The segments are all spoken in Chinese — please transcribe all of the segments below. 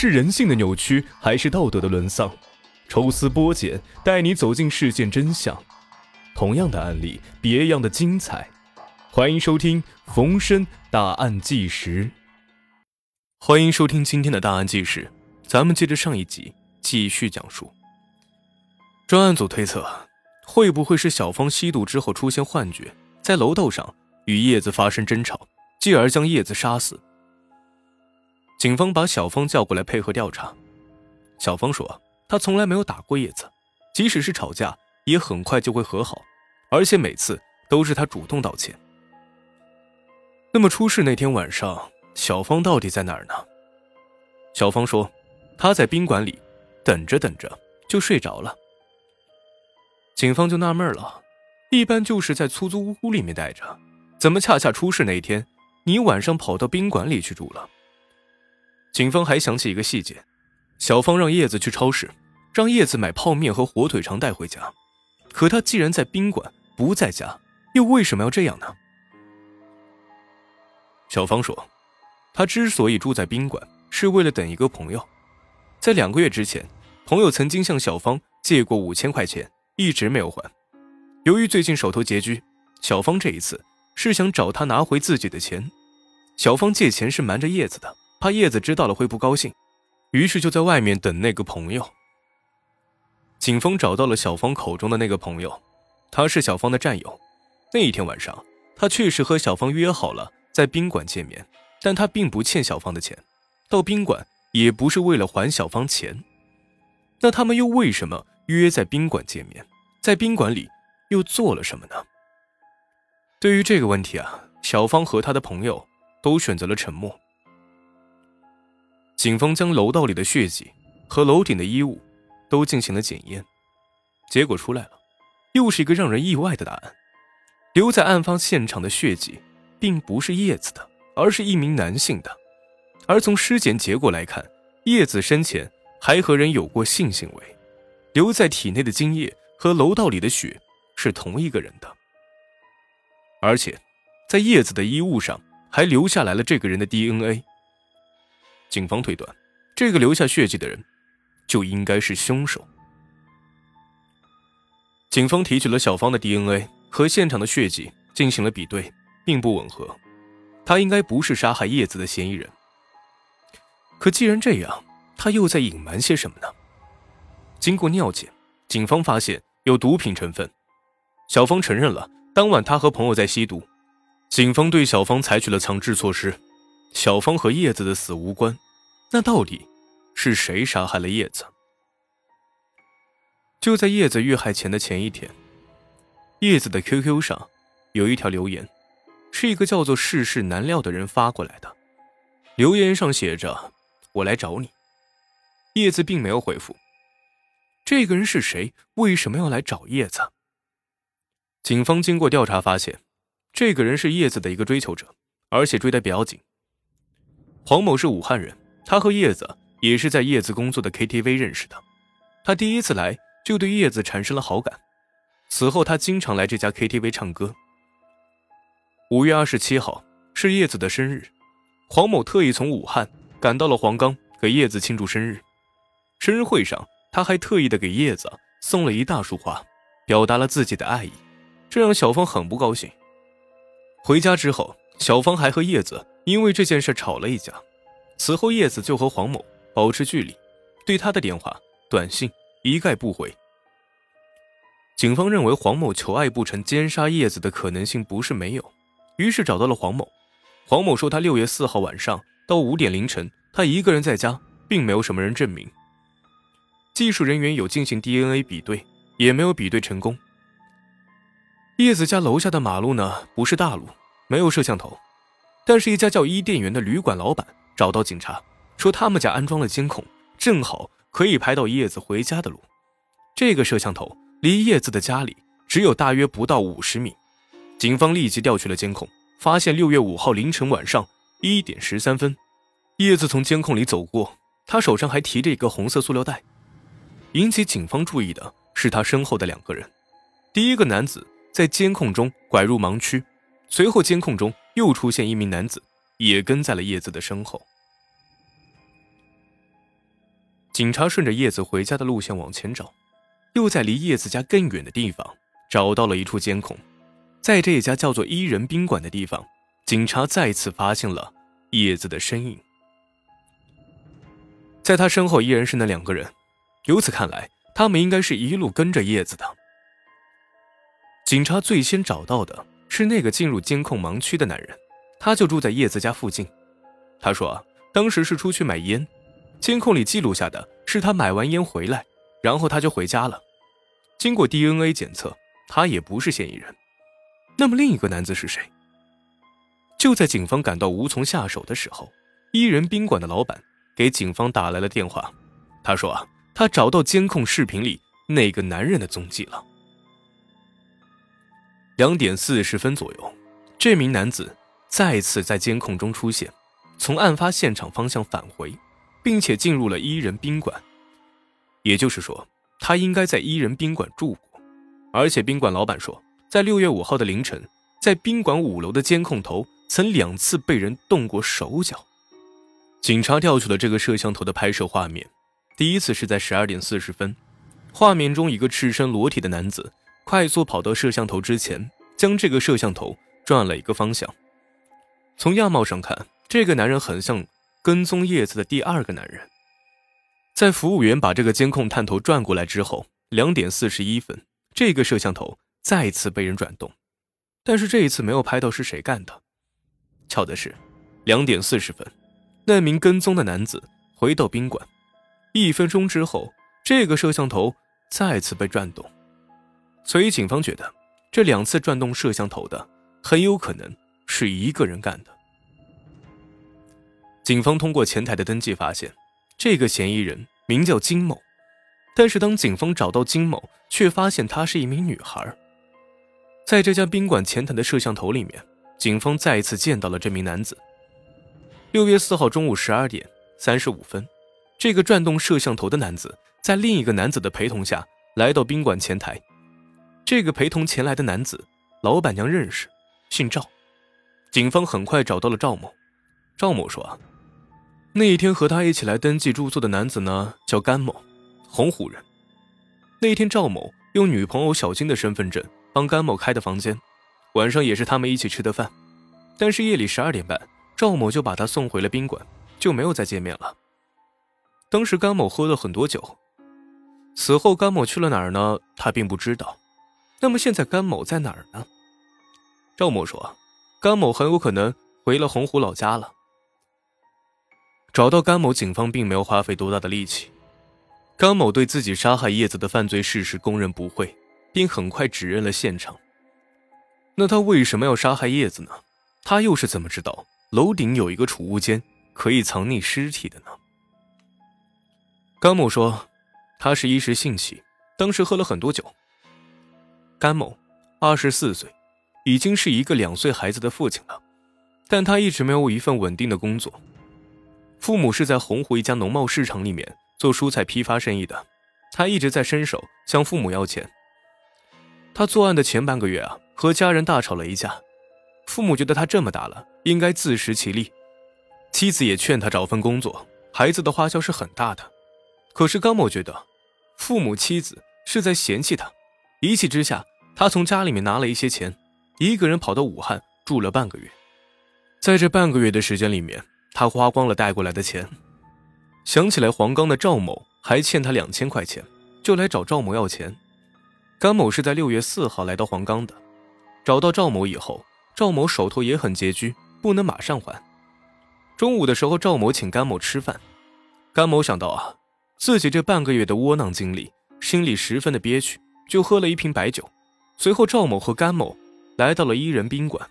是人性的扭曲，还是道德的沦丧？抽丝剥茧，带你走进事件真相。同样的案例，别样的精彩。欢迎收听《逢申大案纪实》。欢迎收听今天的大案纪实，咱们接着上一集继续讲述。专案组推测，会不会是小芳吸毒之后出现幻觉，在楼道上与叶子发生争吵，继而将叶子杀死？警方把小芳叫过来配合调查。小芳说。他从来没有打过叶子，即使是吵架，也很快就会和好，而且每次都是他主动道歉。那么出事那天晚上，小芳到底在哪儿呢？小芳说，她在宾馆里等着等着就睡着了。警方就纳闷了，一般就是在出租屋里面待着，怎么恰恰出事那天，你晚上跑到宾馆里去住了？警方还想起一个细节。小芳让叶子去超市，让叶子买泡面和火腿肠带回家。可他既然在宾馆不在家，又为什么要这样呢？小芳说，他之所以住在宾馆，是为了等一个朋友。在两个月之前，朋友曾经向小芳借过五千块钱，一直没有还。由于最近手头拮据，小芳这一次是想找他拿回自己的钱。小芳借钱是瞒着叶子的，怕叶子知道了会不高兴。于是就在外面等那个朋友。警方找到了小芳口中的那个朋友，他是小芳的战友。那一天晚上，他确实和小芳约好了在宾馆见面，但他并不欠小芳的钱，到宾馆也不是为了还小芳钱。那他们又为什么约在宾馆见面？在宾馆里又做了什么呢？对于这个问题啊，小芳和他的朋友都选择了沉默。警方将楼道里的血迹和楼顶的衣物都进行了检验，结果出来了，又是一个让人意外的答案：留在案发现场的血迹并不是叶子的，而是一名男性的。而从尸检结果来看，叶子生前还和人有过性行为，留在体内的精液和楼道里的血是同一个人的，而且在叶子的衣物上还留下来了这个人的 DNA。警方推断，这个留下血迹的人，就应该是凶手。警方提取了小芳的 DNA 和现场的血迹进行了比对，并不吻合，他应该不是杀害叶子的嫌疑人。可既然这样，他又在隐瞒些什么呢？经过尿检，警方发现有毒品成分。小芳承认了，当晚他和朋友在吸毒。警方对小芳采取了强制措施。小芳和叶子的死无关，那到底是谁杀害了叶子？就在叶子遇害前的前一天，叶子的 QQ 上有一条留言，是一个叫做世事难料的人发过来的。留言上写着：“我来找你。”叶子并没有回复。这个人是谁？为什么要来找叶子？警方经过调查发现，这个人是叶子的一个追求者，而且追得比较紧。黄某是武汉人，他和叶子也是在叶子工作的 KTV 认识的。他第一次来就对叶子产生了好感，此后他经常来这家 KTV 唱歌。五月二十七号是叶子的生日，黄某特意从武汉赶到了黄冈给叶子庆祝生日。生日会上，他还特意的给叶子送了一大束花，表达了自己的爱意，这让小芳很不高兴。回家之后，小芳还和叶子。因为这件事吵了一架，此后叶子就和黄某保持距离，对他的电话、短信一概不回。警方认为黄某求爱不成，奸杀叶子的可能性不是没有，于是找到了黄某。黄某说，他六月四号晚上到五点凌晨，他一个人在家，并没有什么人证明。技术人员有进行 DNA 比对，也没有比对成功。叶子家楼下的马路呢，不是大路，没有摄像头。但是，一家叫伊甸园的旅馆老板找到警察，说他们家安装了监控，正好可以拍到叶子回家的路。这个摄像头离叶子的家里只有大约不到五十米。警方立即调取了监控，发现六月五号凌晨晚上一点十三分，叶子从监控里走过，他手上还提着一个红色塑料袋。引起警方注意的是他身后的两个人，第一个男子在监控中拐入盲区，随后监控中。又出现一名男子，也跟在了叶子的身后。警察顺着叶子回家的路线往前找，又在离叶子家更远的地方找到了一处监控，在这家叫做伊人宾馆的地方，警察再次发现了叶子的身影。在他身后依然是那两个人，由此看来，他们应该是一路跟着叶子的。警察最先找到的是那个进入监控盲区的男人，他就住在叶子家附近。他说，当时是出去买烟，监控里记录下的是他买完烟回来，然后他就回家了。经过 DNA 检测，他也不是嫌疑人。那么另一个男子是谁？就在警方感到无从下手的时候，伊人宾馆的老板给警方打来了电话。他说啊，他找到监控视频里那个男人的踪迹了。两点四十分左右，这名男子再次在监控中出现，从案发现场方向返回，并且进入了伊人宾馆。也就是说，他应该在伊人宾馆住过。而且宾馆老板说，在六月五号的凌晨，在宾馆五楼的监控头曾两次被人动过手脚。警察调取了这个摄像头的拍摄画面，第一次是在十二点四十分，画面中一个赤身裸体的男子。快速跑到摄像头之前，将这个摄像头转了一个方向。从样貌上看，这个男人很像跟踪叶子的第二个男人。在服务员把这个监控探头转过来之后，两点四十一分，这个摄像头再次被人转动，但是这一次没有拍到是谁干的。巧的是，两点四十分，那名跟踪的男子回到宾馆，一分钟之后，这个摄像头再次被转动。所以，警方觉得这两次转动摄像头的很有可能是一个人干的。警方通过前台的登记发现，这个嫌疑人名叫金某，但是当警方找到金某，却发现她是一名女孩。在这家宾馆前台的摄像头里面，警方再一次见到了这名男子。六月四号中午十二点三十五分，这个转动摄像头的男子在另一个男子的陪同下来到宾馆前台。这个陪同前来的男子，老板娘认识，姓赵。警方很快找到了赵某。赵某说：“那一天和他一起来登记住宿的男子呢，叫甘某，洪湖人。那一天赵某用女朋友小金的身份证帮甘某开的房间，晚上也是他们一起吃的饭。但是夜里十二点半，赵某就把他送回了宾馆，就没有再见面了。当时甘某喝了很多酒。此后甘某去了哪儿呢？他并不知道。”那么现在甘某在哪儿呢？赵某说，甘某很有可能回了洪湖老家了。找到甘某，警方并没有花费多大的力气。甘某对自己杀害叶子的犯罪事实供认不讳，并很快指认了现场。那他为什么要杀害叶子呢？他又是怎么知道楼顶有一个储物间可以藏匿尸体的呢？甘某说，他是一时兴起，当时喝了很多酒。甘某，二十四岁，已经是一个两岁孩子的父亲了，但他一直没有一份稳定的工作。父母是在洪湖一家农贸市场里面做蔬菜批发生意的，他一直在伸手向父母要钱。他作案的前半个月啊，和家人大吵了一架，父母觉得他这么大了，应该自食其力，妻子也劝他找份工作，孩子的花销是很大的。可是甘某觉得，父母妻子是在嫌弃他。一气之下，他从家里面拿了一些钱，一个人跑到武汉住了半个月。在这半个月的时间里面，他花光了带过来的钱。想起来黄冈的赵某还欠他两千块钱，就来找赵某要钱。甘某是在六月四号来到黄冈的，找到赵某以后，赵某手头也很拮据，不能马上还。中午的时候，赵某请甘某吃饭，甘某想到啊，自己这半个月的窝囊经历，心里十分的憋屈。就喝了一瓶白酒，随后赵某和甘某来到了伊人宾馆，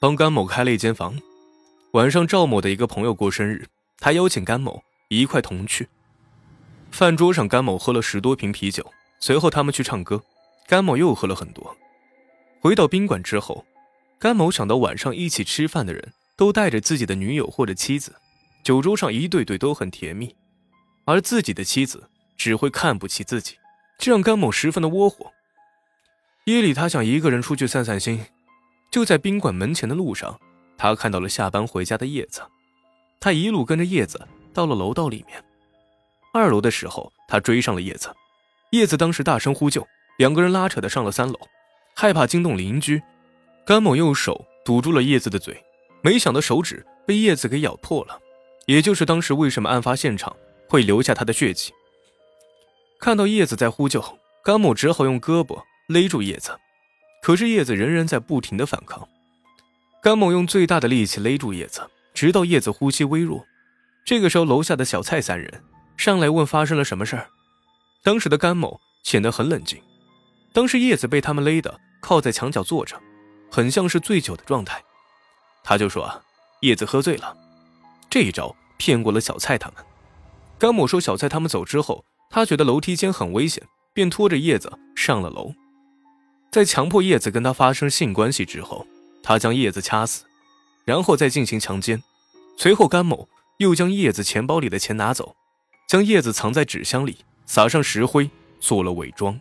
帮甘某开了一间房。晚上赵某的一个朋友过生日，他邀请甘某一块同去。饭桌上，甘某喝了十多瓶啤酒，随后他们去唱歌，甘某又喝了很多。回到宾馆之后，甘某想到晚上一起吃饭的人都带着自己的女友或者妻子，酒桌上一对对都很甜蜜，而自己的妻子只会看不起自己。这让甘某十分的窝火。夜里，他想一个人出去散散心。就在宾馆门前的路上，他看到了下班回家的叶子。他一路跟着叶子到了楼道里面。二楼的时候，他追上了叶子。叶子当时大声呼救，两个人拉扯的上了三楼，害怕惊动邻居。甘某用手堵住了叶子的嘴，没想到手指被叶子给咬破了，也就是当时为什么案发现场会留下他的血迹。看到叶子在呼救，甘某只好用胳膊勒住叶子，可是叶子仍然在不停的反抗。甘某用最大的力气勒住叶子，直到叶子呼吸微弱。这个时候，楼下的小蔡三人上来问发生了什么事儿。当时的甘某显得很冷静。当时叶子被他们勒得靠在墙角坐着，很像是醉酒的状态。他就说：“叶子喝醉了。”这一招骗过了小蔡他们。甘某说：“小蔡他们走之后，他觉得楼梯间很危险，便拖着叶子上了楼。在强迫叶子跟他发生性关系之后，他将叶子掐死，然后再进行强奸。随后，甘某又将叶子钱包里的钱拿走，将叶子藏在纸箱里。”撒上石灰，做了伪装。